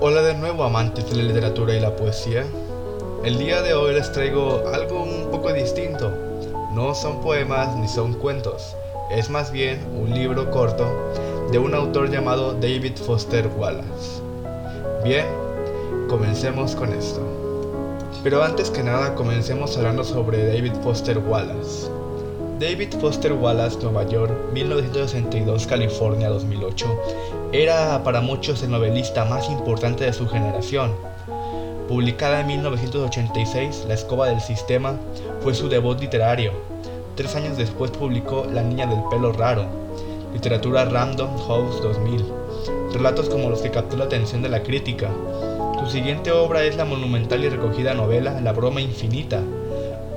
Hola de nuevo amantes de la literatura y la poesía. El día de hoy les traigo algo un poco distinto. No son poemas ni son cuentos, es más bien un libro corto de un autor llamado David Foster Wallace. Bien, comencemos con esto. Pero antes que nada comencemos hablando sobre David Foster Wallace. David Foster Wallace, Nueva York, 1962, California, 2008, era para muchos el novelista más importante de su generación. Publicada en 1986, La escoba del sistema fue su debut literario. Tres años después publicó La niña del pelo raro, literatura Random House 2000, relatos como los que captó la atención de la crítica. Su siguiente obra es la monumental y recogida novela La broma infinita,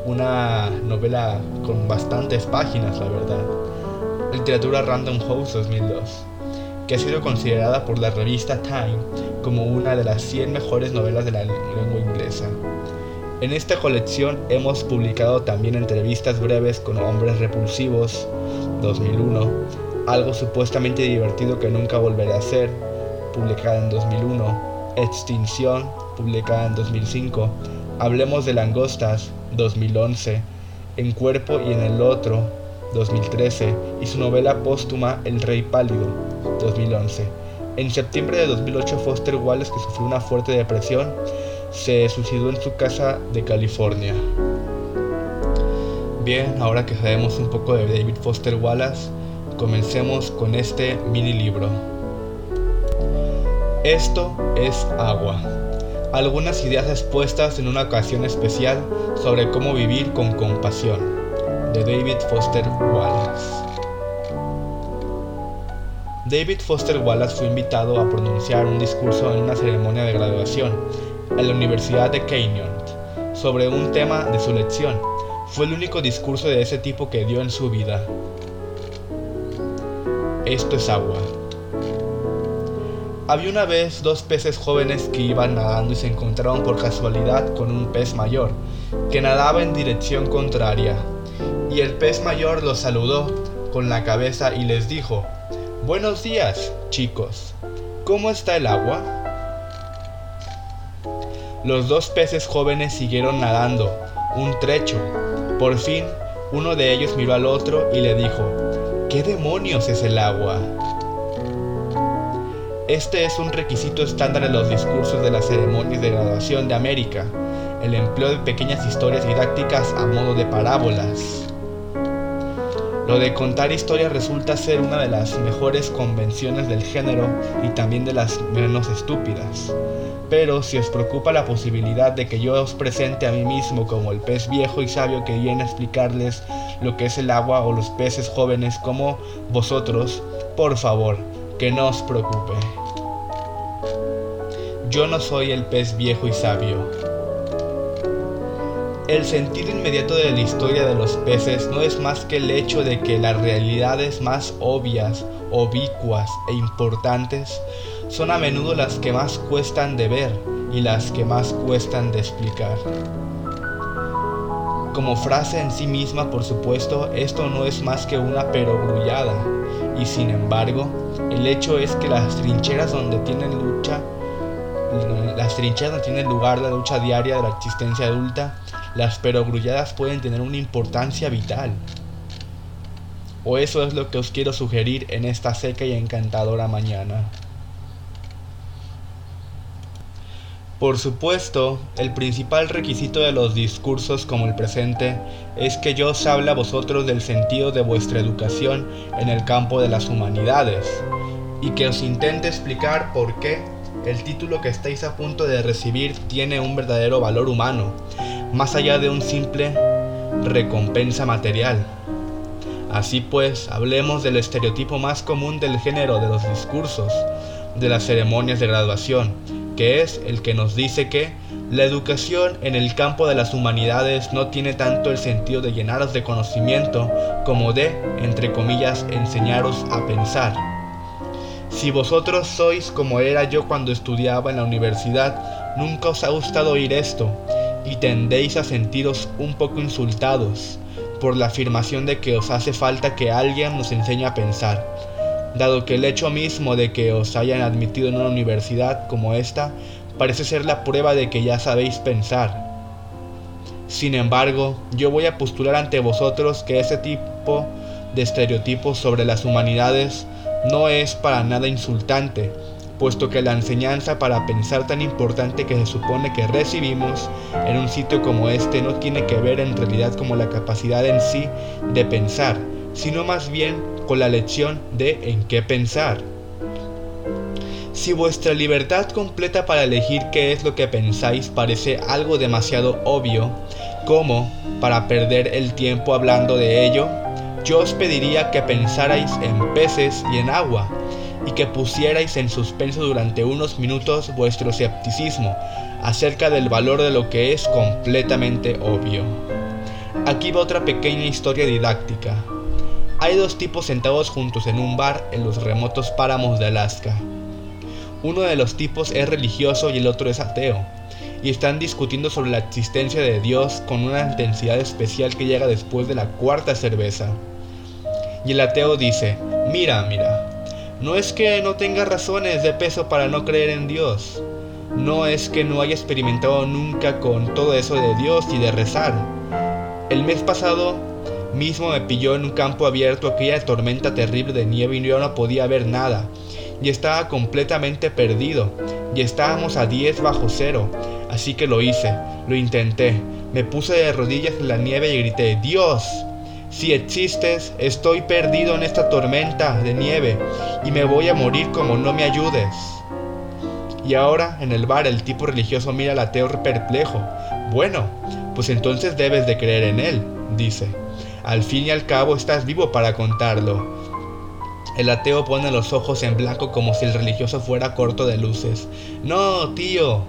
una novela con bastantes páginas, la verdad. Literatura Random House 2002, que ha sido considerada por la revista Time como una de las 100 mejores novelas de la lengua inglesa. En esta colección hemos publicado también entrevistas breves con hombres repulsivos 2001, algo supuestamente divertido que nunca volveré a hacer, publicada en 2001, Extinción, publicada en 2005, Hablemos de langostas, 2011, En Cuerpo y en el Otro, 2013, y su novela póstuma El Rey Pálido, 2011. En septiembre de 2008, Foster Wallace, que sufrió una fuerte depresión, se suicidó en su casa de California. Bien, ahora que sabemos un poco de David Foster Wallace, comencemos con este mini libro. Esto es agua algunas ideas expuestas en una ocasión especial sobre cómo vivir con compasión, David Foster Wallace. David Foster Wallace fue invitado a pronunciar un discurso en una ceremonia de graduación en la Universidad de Kenyon sobre un tema de su lección. Fue el único discurso de ese tipo que dio en su vida. Esto es agua, había una vez dos peces jóvenes que iban nadando y se encontraron por casualidad con un pez mayor, que nadaba en dirección contraria. Y el pez mayor los saludó con la cabeza y les dijo, Buenos días, chicos. ¿Cómo está el agua? Los dos peces jóvenes siguieron nadando un trecho. Por fin, uno de ellos miró al otro y le dijo, ¿qué demonios es el agua? Este es un requisito estándar en los discursos de las ceremonias de graduación de América, el empleo de pequeñas historias didácticas a modo de parábolas. Lo de contar historias resulta ser una de las mejores convenciones del género y también de las menos estúpidas. Pero si os preocupa la posibilidad de que yo os presente a mí mismo como el pez viejo y sabio que viene a explicarles lo que es el agua o los peces jóvenes como vosotros, por favor, que no os preocupe. Yo no soy el pez viejo y sabio. El sentido inmediato de la historia de los peces no es más que el hecho de que las realidades más obvias, oblicuas e importantes son a menudo las que más cuestan de ver y las que más cuestan de explicar. Como frase en sí misma, por supuesto, esto no es más que una perogrullada, y sin embargo, el hecho es que las trincheras donde tienen lucha, las trincheras donde tiene lugar la lucha diaria de la existencia adulta, las perogrulladas pueden tener una importancia vital. O eso es lo que os quiero sugerir en esta seca y encantadora mañana. Por supuesto, el principal requisito de los discursos como el presente es que yo os hable a vosotros del sentido de vuestra educación en el campo de las humanidades y que os intente explicar por qué el título que estáis a punto de recibir tiene un verdadero valor humano, más allá de un simple recompensa material. Así pues, hablemos del estereotipo más común del género de los discursos, de las ceremonias de graduación, que es el que nos dice que la educación en el campo de las humanidades no tiene tanto el sentido de llenaros de conocimiento como de, entre comillas, enseñaros a pensar. Si vosotros sois como era yo cuando estudiaba en la universidad, nunca os ha gustado oír esto y tendéis a sentiros un poco insultados por la afirmación de que os hace falta que alguien nos enseñe a pensar. dado que el hecho mismo de que os hayan admitido en una universidad como esta parece ser la prueba de que ya sabéis pensar. Sin embargo, yo voy a postular ante vosotros que ese tipo de estereotipos sobre las humanidades no es para nada insultante, puesto que la enseñanza para pensar tan importante que se supone que recibimos en un sitio como este no tiene que ver en realidad como la capacidad en sí de pensar, sino más bien con la lección de en qué pensar. Si vuestra libertad completa para elegir qué es lo que pensáis parece algo demasiado obvio, como para perder el tiempo hablando de ello, yo os pediría que pensarais en peces y en agua, y que pusierais en suspenso durante unos minutos vuestro escepticismo acerca del valor de lo que es completamente obvio. Aquí va otra pequeña historia didáctica. Hay dos tipos sentados juntos en un bar en los remotos páramos de Alaska. Uno de los tipos es religioso y el otro es ateo, y están discutiendo sobre la existencia de Dios con una intensidad especial que llega después de la cuarta cerveza. Y el ateo dice, mira, mira, no es que no tenga razones de peso para no creer en Dios. No es que no haya experimentado nunca con todo eso de Dios y de rezar. El mes pasado mismo me pilló en un campo abierto aquella tormenta terrible de nieve y yo no podía ver nada. Y estaba completamente perdido. Y estábamos a 10 bajo cero. Así que lo hice, lo intenté. Me puse de rodillas en la nieve y grité, Dios, si existes, estoy perdido en esta tormenta de nieve y me voy a morir como no me ayudes. Y ahora en el bar el tipo religioso mira al ateo perplejo. Bueno, pues entonces debes de creer en él, dice. Al fin y al cabo estás vivo para contarlo. El ateo pone los ojos en blanco como si el religioso fuera corto de luces. No, tío,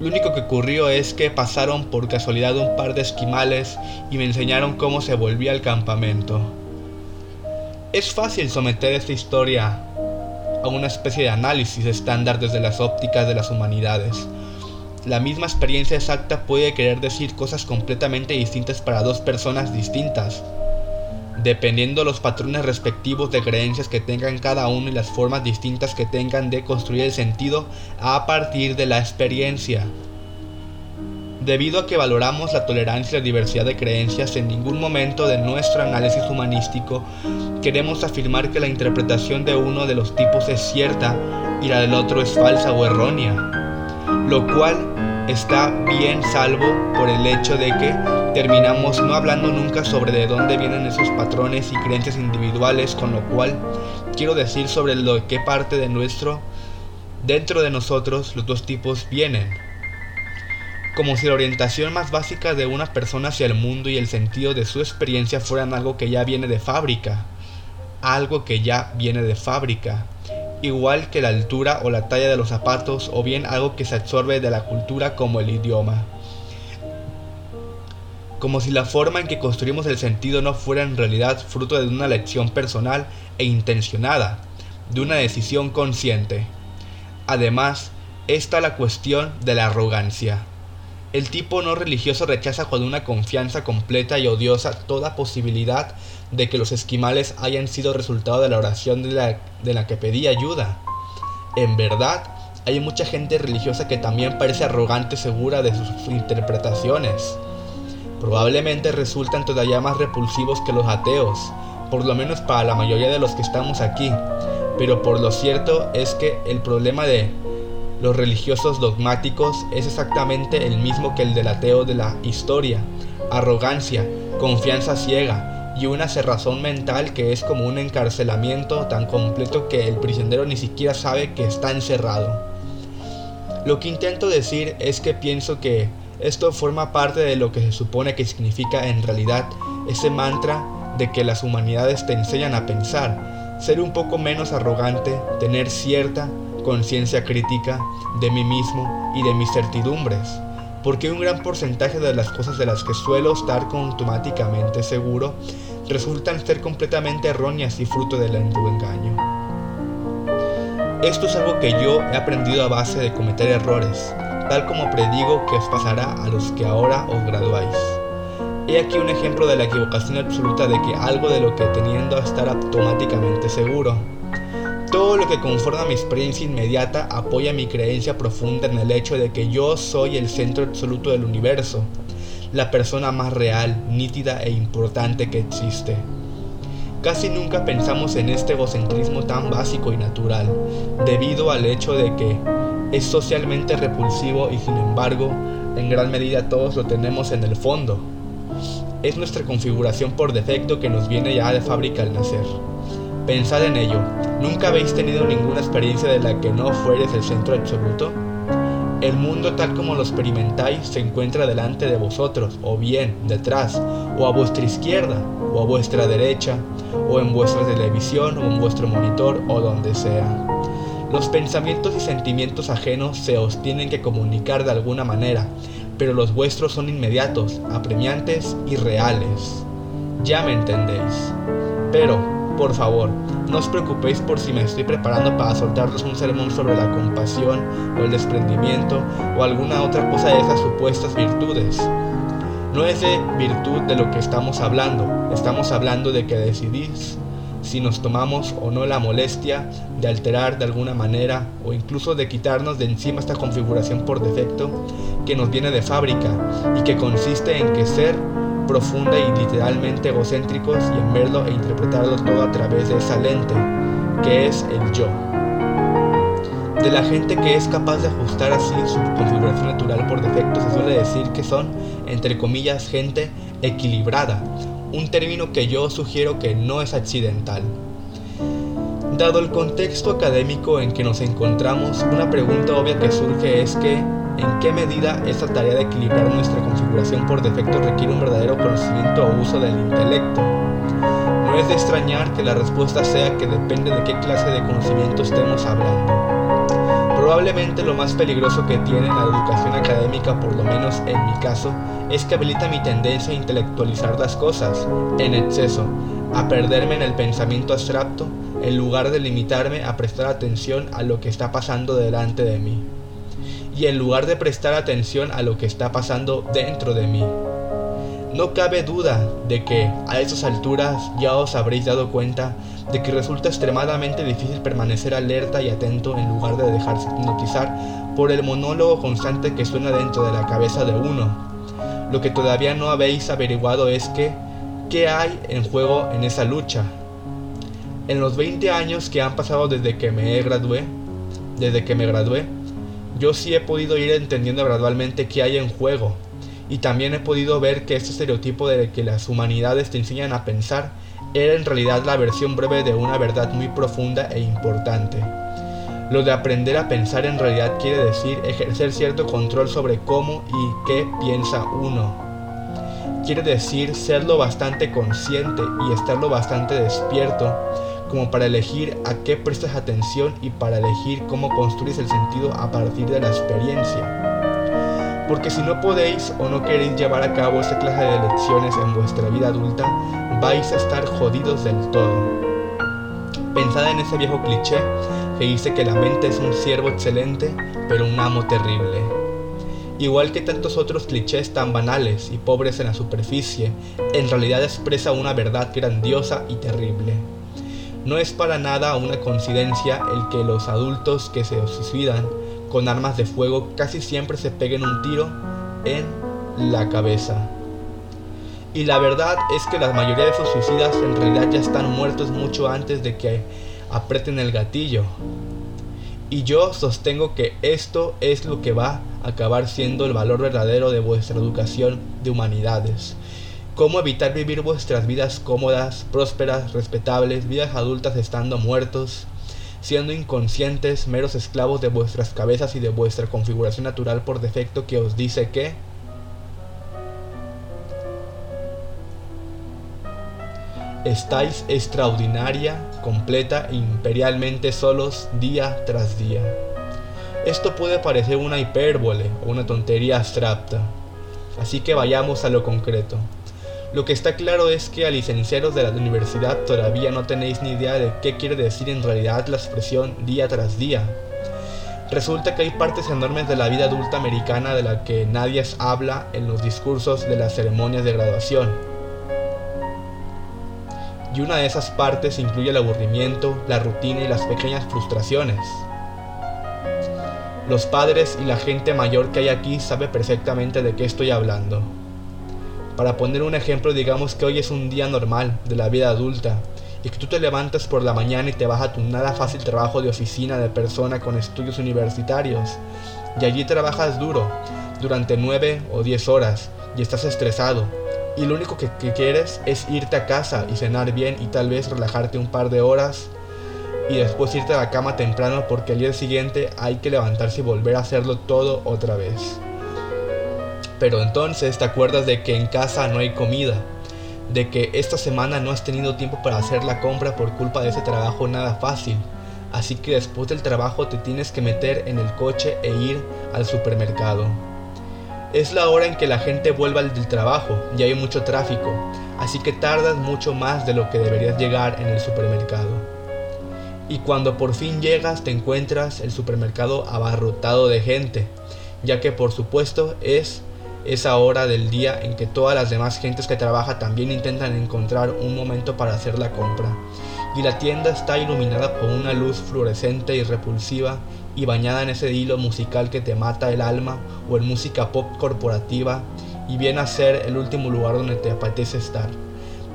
lo único que ocurrió es que pasaron por casualidad un par de esquimales y me enseñaron cómo se volvía al campamento. Es fácil someter esta historia a una especie de análisis estándar desde las ópticas de las humanidades. La misma experiencia exacta puede querer decir cosas completamente distintas para dos personas distintas dependiendo los patrones respectivos de creencias que tengan cada uno y las formas distintas que tengan de construir el sentido a partir de la experiencia. Debido a que valoramos la tolerancia y la diversidad de creencias, en ningún momento de nuestro análisis humanístico queremos afirmar que la interpretación de uno de los tipos es cierta y la del otro es falsa o errónea, lo cual está bien salvo por el hecho de que terminamos no hablando nunca sobre de dónde vienen esos patrones y creencias individuales, con lo cual quiero decir sobre lo que parte de nuestro, dentro de nosotros, los dos tipos vienen. Como si la orientación más básica de una persona hacia el mundo y el sentido de su experiencia fueran algo que ya viene de fábrica. Algo que ya viene de fábrica. Igual que la altura o la talla de los zapatos o bien algo que se absorbe de la cultura como el idioma como si la forma en que construimos el sentido no fuera en realidad fruto de una lección personal e intencionada, de una decisión consciente. Además, está la cuestión de la arrogancia. El tipo no religioso rechaza con una confianza completa y odiosa toda posibilidad de que los esquimales hayan sido resultado de la oración de la, que pedía ayuda. En verdad, hay mucha gente religiosa que también parece arrogante segura de sus interpretaciones probablemente resultan todavía más repulsivos que los ateos, por lo menos para la mayoría de los que estamos aquí. Pero por lo cierto es que el problema de los religiosos dogmáticos es exactamente el mismo que el del ateo de la historia. Arrogancia, confianza ciega y una cerrazón mental que es como un encarcelamiento tan completo que el prisionero ni siquiera sabe que está encerrado. Lo que intento decir es que pienso que esto forma parte de lo que se supone que significa en realidad ese mantra de que las humanidades te enseñan a pensar, ser un poco menos arrogante, tener cierta conciencia crítica de mí mismo y de mis certidumbres, porque un gran porcentaje de las cosas de las que suelo estar automáticamente seguro resultan ser completamente erróneas y fruto del engaño. Esto es algo que yo he aprendido a base de cometer errores, tal como predigo que os pasará a los que ahora os graduáis. He aquí un ejemplo de la equivocación absoluta de que algo de lo que teniendo a estar automáticamente seguro. todo lo que conforma mi experiencia inmediata apoya mi creencia profunda en el hecho de que yo soy el centro absoluto del universo, la persona más real, nítida e importante que existe. Casi nunca pensamos en este egocentrismo tan básico y natural, debido al hecho de que es socialmente repulsivo y sin embargo, en gran medida todos lo tenemos en el fondo. Es nuestra configuración por defecto que nos viene ya de fábrica al nacer. Pensad en ello, ¿nunca habéis tenido ninguna experiencia de la que no fueres el centro absoluto? El mundo tal como lo experimentáis se encuentra delante de vosotros, o bien detrás, o a vuestra izquierda, o a vuestra derecha, o en vuestra televisión, o en vuestro monitor, o donde sea. Los pensamientos y sentimientos ajenos se os tienen que comunicar de alguna manera, pero los vuestros son inmediatos, apremiantes y reales. Ya me entendéis. Pero, por favor, no os preocupéis por si me estoy preparando para soltarles un sermón sobre la compasión o el desprendimiento o alguna otra cosa de esas supuestas virtudes. No es de virtud de lo que estamos hablando, estamos hablando de que decidís si nos tomamos o no la molestia de alterar de alguna manera o incluso de quitarnos de encima esta configuración por defecto que nos viene de fábrica y que consiste en que ser profunda y literalmente egocéntricos y en verlo e interpretarlo todo a través de esa lente, que es el yo. De la gente que es capaz de ajustar así su configuración natural por defecto se suele decir que son, entre comillas, gente equilibrada, un término que yo sugiero que no es accidental. Dado el contexto académico en que nos encontramos, una pregunta obvia que surge es que en qué medida esta tarea de equilibrar nuestra configuración por defecto requiere un verdadero conocimiento o uso del intelecto. No es de extrañar que la respuesta sea que depende de qué clase de conocimiento estemos hablando. Probablemente lo más peligroso que tiene la educación académica, por lo menos en mi caso, es que habilita mi tendencia a intelectualizar las cosas, en exceso, a perderme en el pensamiento abstracto, en lugar de limitarme a prestar atención a lo que está pasando delante de mí y en lugar de prestar atención a lo que está pasando dentro de mí. No cabe duda de que a esas alturas ya os habréis dado cuenta de que resulta extremadamente difícil permanecer alerta y atento en lugar de dejarse hipnotizar por el monólogo constante que suena dentro de la cabeza de uno. Lo que todavía no habéis averiguado es que, ¿qué hay en juego en esa lucha? En los 20 años que han pasado desde que me gradué, desde que me gradué, yo sí he podido ir entendiendo gradualmente qué hay en juego. Y también he podido ver que este estereotipo de que las humanidades te enseñan a pensar era en realidad la versión breve de una verdad muy profunda e importante. Lo de aprender a pensar en realidad quiere decir ejercer cierto control sobre cómo y qué piensa uno. Quiere decir ser lo bastante consciente y estar lo bastante despierto como para elegir a qué prestas atención y para elegir cómo construís el sentido a partir de la experiencia. Porque si no podéis o no queréis llevar a cabo esta clase de lecciones en vuestra vida adulta, vais a estar jodidos del todo. Pensad en ese viejo cliché que dice que la mente es un siervo excelente, pero un amo terrible. Igual que tantos otros clichés tan banales y pobres en la superficie, en realidad expresa una verdad grandiosa y terrible. No es para nada una coincidencia el que los adultos que se suicidan con armas de fuego casi siempre se peguen un tiro en la cabeza. Y la verdad es que la mayoría de esos suicidas en realidad ya están muertos mucho antes de que aprieten el gatillo. Y yo sostengo que esto es lo que va a acabar siendo el valor verdadero de vuestra educación de humanidades cómo evitar vivir vuestras vidas cómodas, prósperas, respetables, vidas adultas estando muertos, siendo inconscientes, meros esclavos de vuestras cabezas y de vuestra configuración natural por defecto que os dice que estáis extraordinaria, completa e imperialmente solos día tras día. Esto puede parecer una hipérbole o una tontería abstracta, así que vayamos a lo concreto. Lo que está claro es que a licenciados de la universidad todavía no tenéis ni idea de qué quiere decir en realidad la expresión día tras día. Resulta que hay partes enormes de la vida adulta americana de la que nadie habla en los discursos de las ceremonias de graduación. Y una de esas partes incluye el aburrimiento, la rutina y las pequeñas frustraciones. Los padres y la gente mayor que hay aquí sabe perfectamente de qué estoy hablando. Para poner un ejemplo, digamos que hoy es un día normal de la vida adulta y que tú te levantas por la mañana y te vas a tu nada fácil trabajo de oficina de persona con estudios universitarios y allí trabajas duro durante 9 o 10 horas y estás estresado y lo único que, quieres es irte a casa y cenar bien y tal vez relajarte un par de horas y después irte a la cama temprano porque al día siguiente hay que levantarse y volver a hacerlo todo otra vez. Pero entonces te acuerdas de que en casa no hay comida, de que esta semana no has tenido tiempo para hacer la compra por culpa de ese trabajo nada fácil. Así que después del trabajo te tienes que meter en el coche e ir al supermercado. Es la hora en que la gente vuelva del trabajo y hay mucho tráfico, así que tardas mucho más de lo que deberías llegar en el supermercado. Y cuando por fin llegas te encuentras el supermercado abarrotado de gente, ya que por supuesto es esa hora del día en que todas las demás gentes que trabajan también intentan encontrar un momento para hacer la compra. Y la tienda está iluminada por una luz fluorescente y repulsiva y bañada en ese hilo musical que te mata el alma o en música pop corporativa y viene a ser el último lugar donde te apetece estar,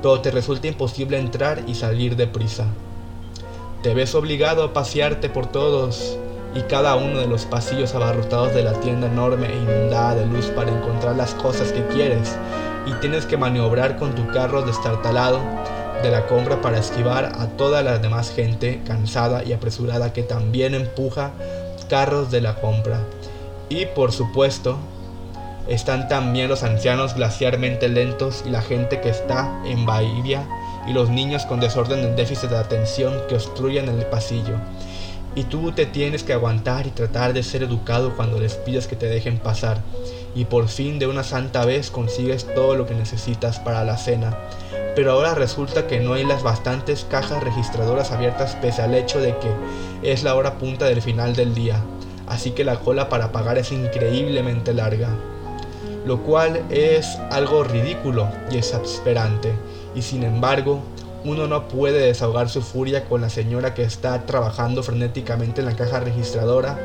pero te resulta imposible entrar y salir deprisa. Te ves obligado a pasearte por todos y cada uno de los pasillos abarrotados de la tienda enorme e inundada de luz para encontrar las cosas que quieres y tienes que maniobrar con tu carro destartalado de la compra para esquivar a toda la demás gente cansada y apresurada que también empuja carros de la compra. Y por supuesto, están también los ancianos glaciarmente lentos y la gente que está en Bahía y los niños con desorden en déficit de atención que obstruyen el pasillo. Y tú te tienes que aguantar y tratar de ser educado cuando les pides que te dejen pasar. Y por fin de una santa vez consigues todo lo que necesitas para la cena pero ahora resulta que no hay las bastantes cajas registradoras abiertas pese al hecho de que es la hora punta del final del día, así que la cola para pagar es increíblemente larga, lo cual es algo ridículo y exasperante, y sin embargo, uno no puede desahogar su furia con la señora que está trabajando frenéticamente en la caja registradora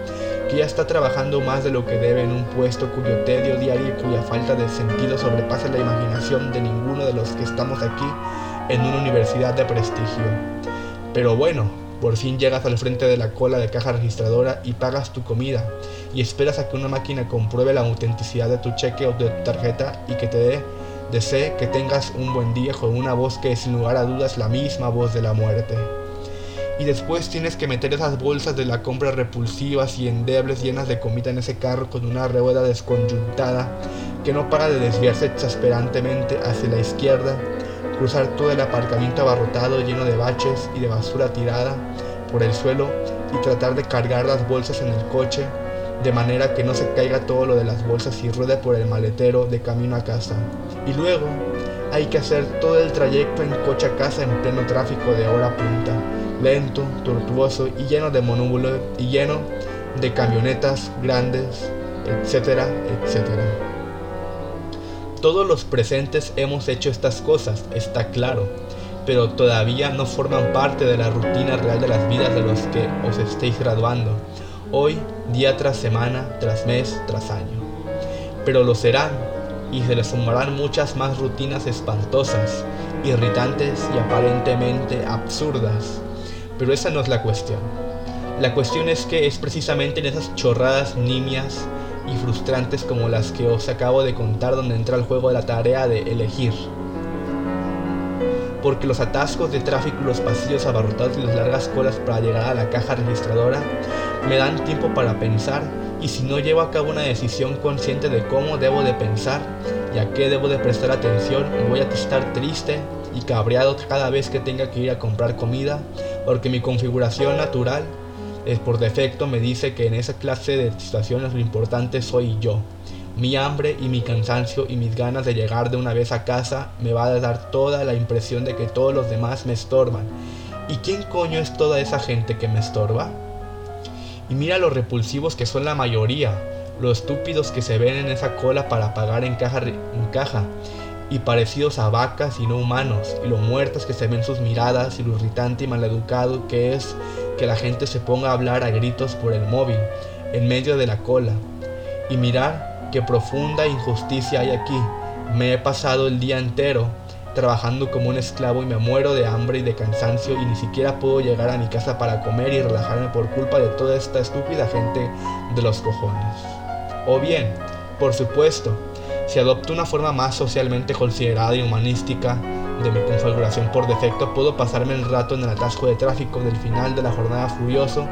que ya está trabajando más de lo que debe en un puesto cuyo tedio diario y cuya falta de sentido sobrepasa la imaginación de ninguno de los que estamos aquí en una universidad de prestigio. Pero bueno, por fin llegas al frente de la cola de caja registradora y pagas tu comida y esperas a que una máquina compruebe la autenticidad de tu cheque o de tu tarjeta y que te dé desee que tengas un buen día con una voz que es sin lugar a dudas la misma voz de la muerte y después tienes que meter esas bolsas de la compra repulsivas y endebles llenas de comida en ese carro con una rueda desconjuntada que no para de desviarse exasperantemente hacia la izquierda, cruzar todo el aparcamiento abarrotado lleno de baches y de basura tirada por el suelo y tratar de cargar las bolsas en el coche de manera que no se caiga todo lo de las bolsas y ruede por el maletero de camino a casa. Y luego hay que hacer todo el trayecto en coche a casa en pleno tráfico de hora punta lento, tortuoso y lleno de monóbulos y lleno de camionetas grandes, etcétera, etcétera. Todos los presentes hemos hecho estas cosas, está claro, pero todavía no forman parte de la rutina real de las vidas de los que os estéis graduando, hoy, día tras semana, tras mes, tras año. Pero lo serán, y se les sumarán muchas más rutinas espantosas, irritantes y aparentemente absurdas pero esa no es la cuestión. La cuestión es que es precisamente en esas chorradas nimias y frustrantes como las que os acabo de contar donde entra el juego de la tarea de elegir. Porque los atascos de tráfico los pasillos abarrotados y las largas colas para llegar a la caja registradora me dan tiempo para pensar y si no llevo a cabo una decisión consciente de cómo debo de pensar y a qué debo de prestar atención, voy a estar triste y cabreado cada vez que tenga que ir a comprar comida porque mi configuración natural es por defecto me dice que en esa clase de situaciones lo importante soy yo. Mi hambre y mi cansancio y mis ganas de llegar de una vez a casa me va a dar toda la impresión de que todos los demás me estorban. ¿Y quién coño es toda esa gente que me estorba? Y mira los repulsivos que son la mayoría, los estúpidos que se ven en esa cola para pagar en caja, en caja y parecidos a vacas y no humanos, y lo muertas que se ven sus miradas, y lo irritante y maleducado que es que la gente se ponga a hablar a gritos por el móvil, en medio de la cola, y mirar qué profunda injusticia hay aquí. Me he pasado el día entero trabajando como un esclavo y me muero de hambre y de cansancio y ni siquiera puedo llegar a mi casa para comer y relajarme por culpa de toda esta estúpida gente de los cojones. O bien, por supuesto, si adopto una forma más socialmente considerada y humanística de mi configuración por defecto, puedo pasarme el rato en el atasco de tráfico del final de la jornada furioso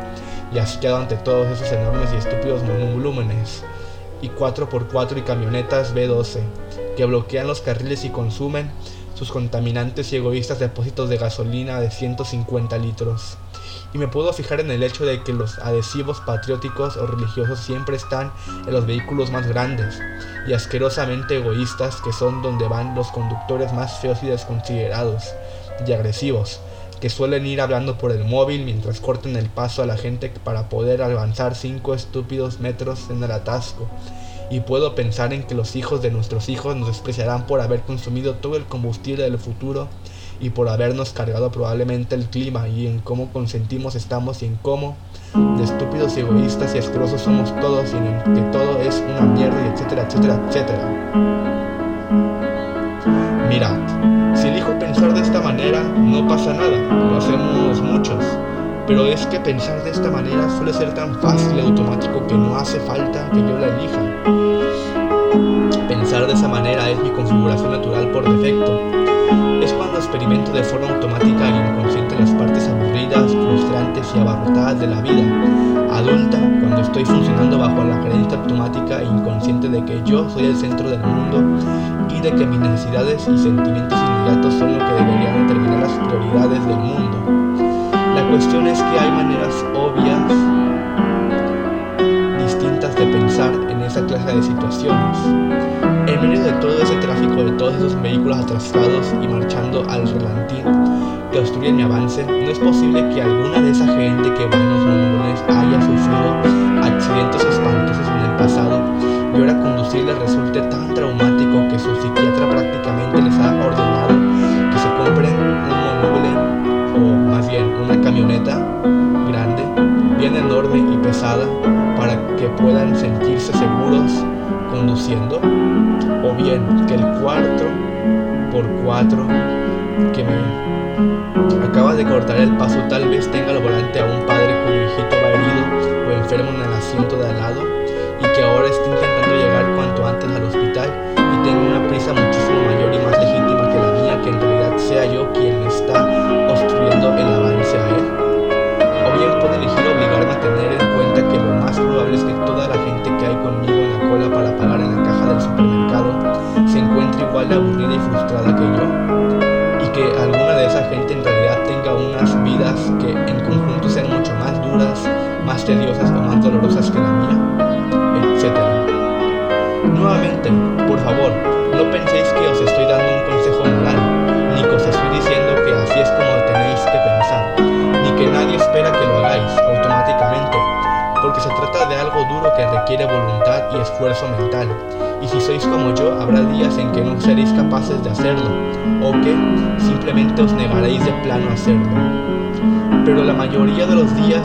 y asqueado ante todos esos enormes y estúpidos monúmenes y 4x4 y camionetas B12 que bloquean los carriles y consumen sus contaminantes y egoístas depósitos de gasolina de 150 litros y me puedo fijar en el hecho de que los adhesivos patrióticos o religiosos siempre están en los vehículos más grandes y asquerosamente egoístas que son donde van los conductores más feos y desconsiderados y agresivos, que suelen ir hablando por el móvil mientras cortan el paso a la gente para poder avanzar cinco estúpidos metros en el atasco. Y puedo pensar en que los hijos de nuestros hijos nos despreciarán por haber consumido todo el combustible del futuro y por habernos cargado probablemente el clima y en cómo consentimos estamos y en cómo de estúpidos egoístas y asquerosos somos todos y en que todo es una mierda y etcétera, etcétera, etcétera. Mirad, si elijo pensar de esta manera, no pasa nada, lo hacemos muchos. Pero es que pensar de esta manera suele ser tan fácil y automático que no hace falta que yo la elija. Pensar de esa manera es mi configuración natural por defecto es cuando experimento de forma automática e inconsciente las partes aburridas, frustrantes y abarrotadas de la vida. Adulta, cuando estoy funcionando bajo la creencia automática e inconsciente de que yo soy el centro del mundo y de que mis necesidades y sentimientos inmediatos son lo que deberían determinar las prioridades del mundo. La cuestión es que hay maneras obvias distintas de pensar en esa clase de situaciones. En medio de todo ese tráfico de todos esos vehículos atrasados y marchando al relantín que obstruyen mi avance, no es posible que alguna de esa gente que va en los monumentes haya sufrido accidentes espantosos en el pasado y ahora conducirles resulte tan traumático que su psiquiatra prácticamente les ha ordenado que se compren un monumento o más bien una camioneta grande, bien enorme y pesada para que puedan sentirse seguros conduciendo o bien que el cuarto por cuatro que me acaba de cortar el paso tal vez tenga al volante a un padre cuyo hijito va herido o enfermo en el asiento de al lado y que ahora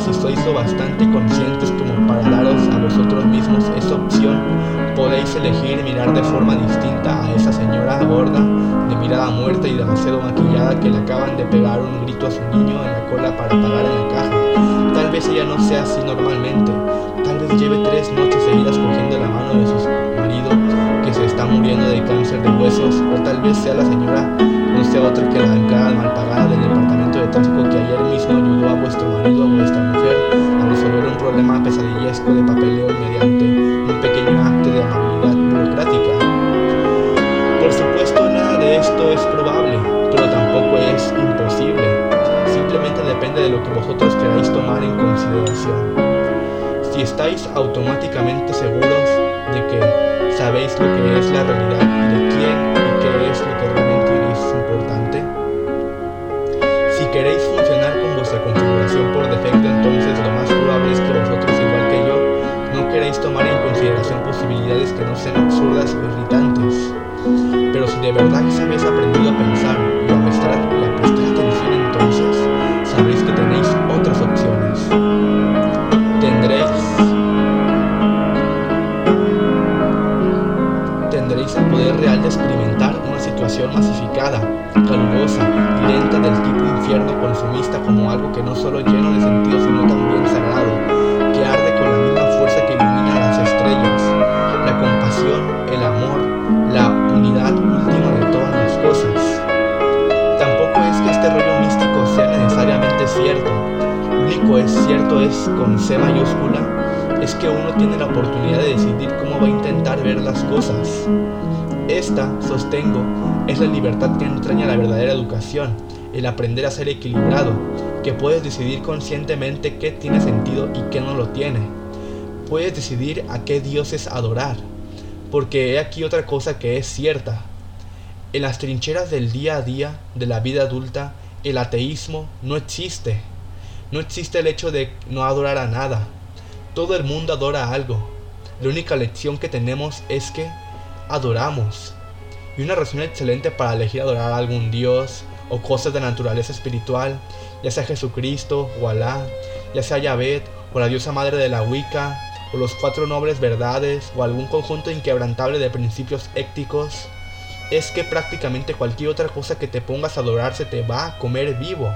si sois lo bastante conscientes como para daros a vosotros mismos esa opción, podéis elegir mirar de forma distinta a esa señora gorda, de mirada muerta y demasiado maquillada que le acaban de pegar un grito a su niño en la cola para pagar en la caja. Tal vez ella no sea así normalmente, tal vez lleve tres noches seguidas cogiendo la mano de su marido que se está muriendo de cáncer de huesos, o tal vez sea la señora no sea otra que la encargada mal pagada del departamento de tráfico que ayer mismo ayudó a vuestro marido o vuestra problema pesadillesco de papeleo mediante un pequeño acto de amabilidad burocrática. Por supuesto, nada de esto es probable, pero tampoco es imposible. Simplemente depende de lo que vosotros queráis tomar en consideración. Si estáis automáticamente seguros de que sabéis lo que es la realidad y de quién y qué es lo que realmente es importante, si queréis que no sean absurdas o irritantes. Pero si de verdad habéis aprendido Esta, sostengo, es la libertad que entraña la verdadera educación, el aprender a ser equilibrado, que puedes decidir conscientemente qué tiene sentido y qué no lo tiene. Puedes decidir a qué dioses adorar, porque he aquí otra cosa que es cierta. En las trincheras del día a día de la vida adulta, el ateísmo no existe. No existe el hecho de no adorar a nada, todo el mundo adora algo. La única lección que tenemos es que adoramos. Y una razón excelente para elegir adorar a algún Dios o cosas de naturaleza espiritual, ya sea Jesucristo o Alá, ya sea Yahvé o la diosa madre de la Wicca, o los cuatro nobles verdades, o algún conjunto inquebrantable de principios éticos, es que prácticamente cualquier otra cosa que te pongas a adorar se te va a comer vivo.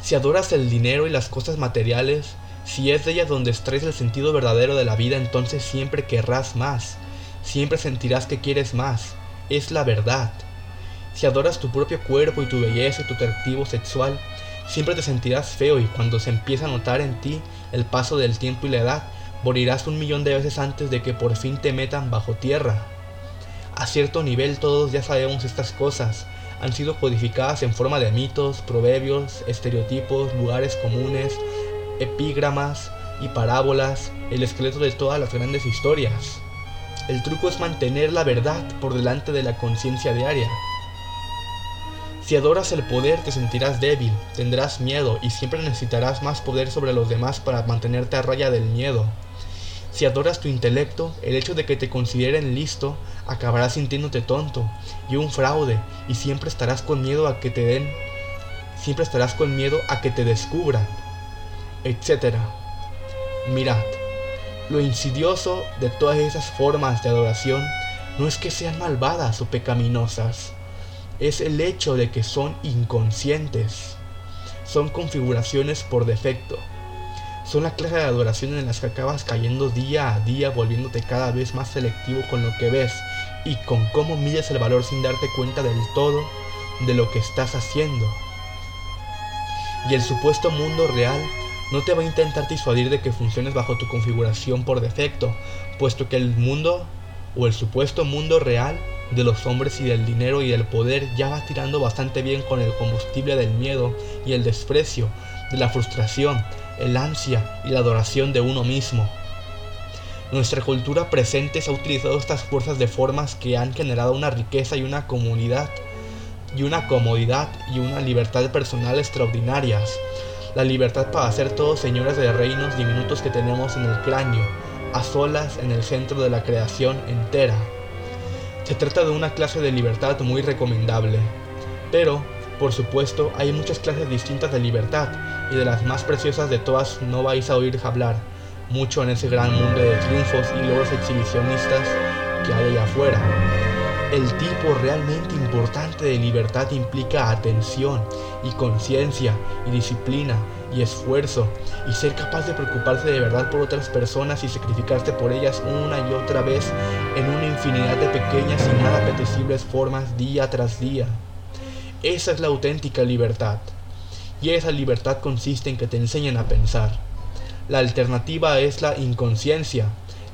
Si adoras el dinero y las cosas materiales, si es de ellas donde extraes el sentido verdadero de la vida, entonces siempre querrás más, siempre sentirás que quieres más. Es la verdad. Si adoras tu propio cuerpo y tu belleza y tu atractivo sexual, siempre te sentirás feo y cuando se empieza a notar en ti el paso del tiempo y la edad, morirás un millón de veces antes de que por fin te metan bajo tierra. A cierto nivel todos ya sabemos estas cosas, han sido codificadas en forma de mitos, proverbios, estereotipos, lugares comunes, epígramas y parábolas, el esqueleto de todas las grandes historias. El truco es mantener la verdad por delante de la conciencia diaria. Si adoras el poder te sentirás débil, tendrás miedo y siempre necesitarás más poder sobre los demás para mantenerte a raya del miedo. Si adoras tu intelecto, el hecho de que te consideren listo acabarás sintiéndote tonto y un fraude y siempre estarás con miedo a que te den, siempre estarás con miedo a que te descubran etc. Mirad, lo insidioso de todas esas formas de adoración no es que sean malvadas o pecaminosas, es el hecho de que son inconscientes. Son configuraciones por defecto. Son la clase de adoración en las que acabas cayendo día a día volviéndote cada vez más selectivo con lo que ves y con cómo mides el valor sin darte cuenta del todo de lo que estás haciendo. Y el supuesto mundo real no te va a intentar disuadir de que funciones bajo tu configuración por defecto, puesto que el mundo o el supuesto mundo real de los hombres y del dinero y del poder ya va tirando bastante bien con el combustible del miedo y el desprecio, de la frustración, el ansia y la adoración de uno mismo. Nuestra cultura presente se ha utilizado estas fuerzas de formas que han generado una riqueza y una comunidad y una comodidad y una libertad personal extraordinarias, la libertad para ser todos señores de reinos diminutos que tenemos en el cráneo, a solas en el centro de la creación entera. Se trata de una clase de libertad muy recomendable, pero, por supuesto, hay muchas clases distintas de libertad, y de las más preciosas de todas no vais a oír hablar mucho en ese gran mundo de triunfos y logros exhibicionistas que hay allá afuera. El tipo realmente importante de libertad implica atención y conciencia y disciplina y esfuerzo y ser capaz de preocuparse de verdad por otras personas y sacrificarse por ellas una y otra vez en una infinidad de pequeñas y nada apetecibles formas día tras día. Esa es la auténtica libertad. Y esa libertad consiste en que te enseñen a pensar. La alternativa es la inconsciencia,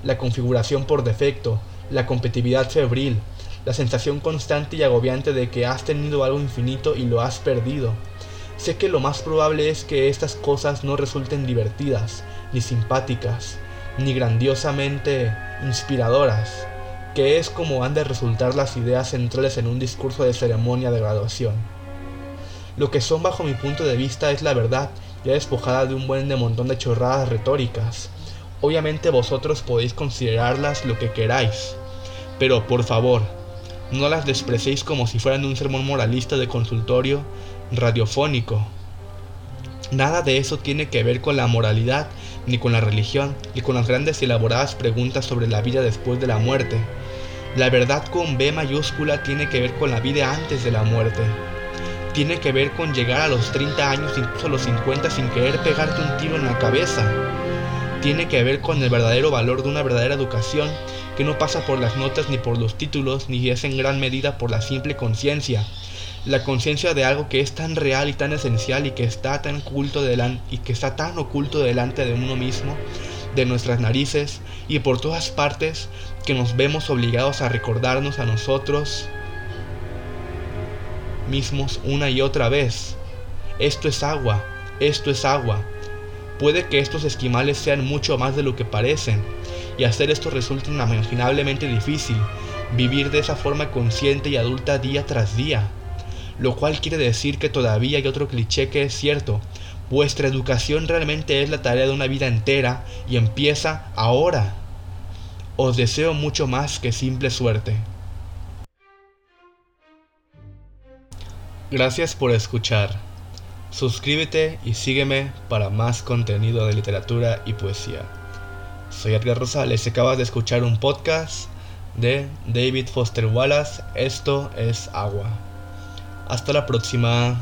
la configuración por defecto, la competitividad febril, la sensación constante y agobiante de que has tenido algo infinito y lo has perdido. Sé que lo más probable es que estas cosas no resulten divertidas, ni simpáticas, ni grandiosamente inspiradoras, que es como han de resultar las ideas centrales en un discurso de ceremonia de graduación. Lo que son bajo mi punto de vista es la verdad ya despojada de un buen de montón de chorradas retóricas, Obviamente vosotros podéis considerarlas lo que queráis, pero por favor, no las despreciéis como si fueran un sermón moralista de consultorio radiofónico. Nada de eso tiene que ver con la moralidad, ni con la religión, ni con las grandes y elaboradas preguntas sobre la vida después de la muerte. La verdad con B mayúscula tiene que ver con la vida antes de la muerte. Tiene que ver con llegar a los 30 años, incluso a los 50, sin querer pegarte un tiro en la cabeza. Tiene que ver con el verdadero valor de una verdadera educación que no pasa por las notas ni por los títulos, ni es en gran medida por la simple conciencia, la conciencia de algo que es tan real y tan esencial y que está tan oculto delante y que está tan oculto delante de uno mismo, de nuestras narices y por todas partes que nos vemos obligados a recordarnos a nosotros mismos una y otra vez. Esto es agua, esto es agua. Puede que estos esquimales sean mucho más de lo que parecen, y hacer esto resulta inimaginablemente difícil, vivir de esa forma consciente y adulta día tras día lo cual quiere decir que todavía hay otro cliché que es cierto. Vuestra educación realmente es la tarea de una vida entera y empieza ahora. Os deseo mucho más que simple suerte. Gracias por escuchar. Suscríbete y sígueme para más contenido de literatura y poesía. Soy Edgar Rosales y acabas de escuchar un podcast de David Foster Wallace. Esto es agua. Hasta la próxima.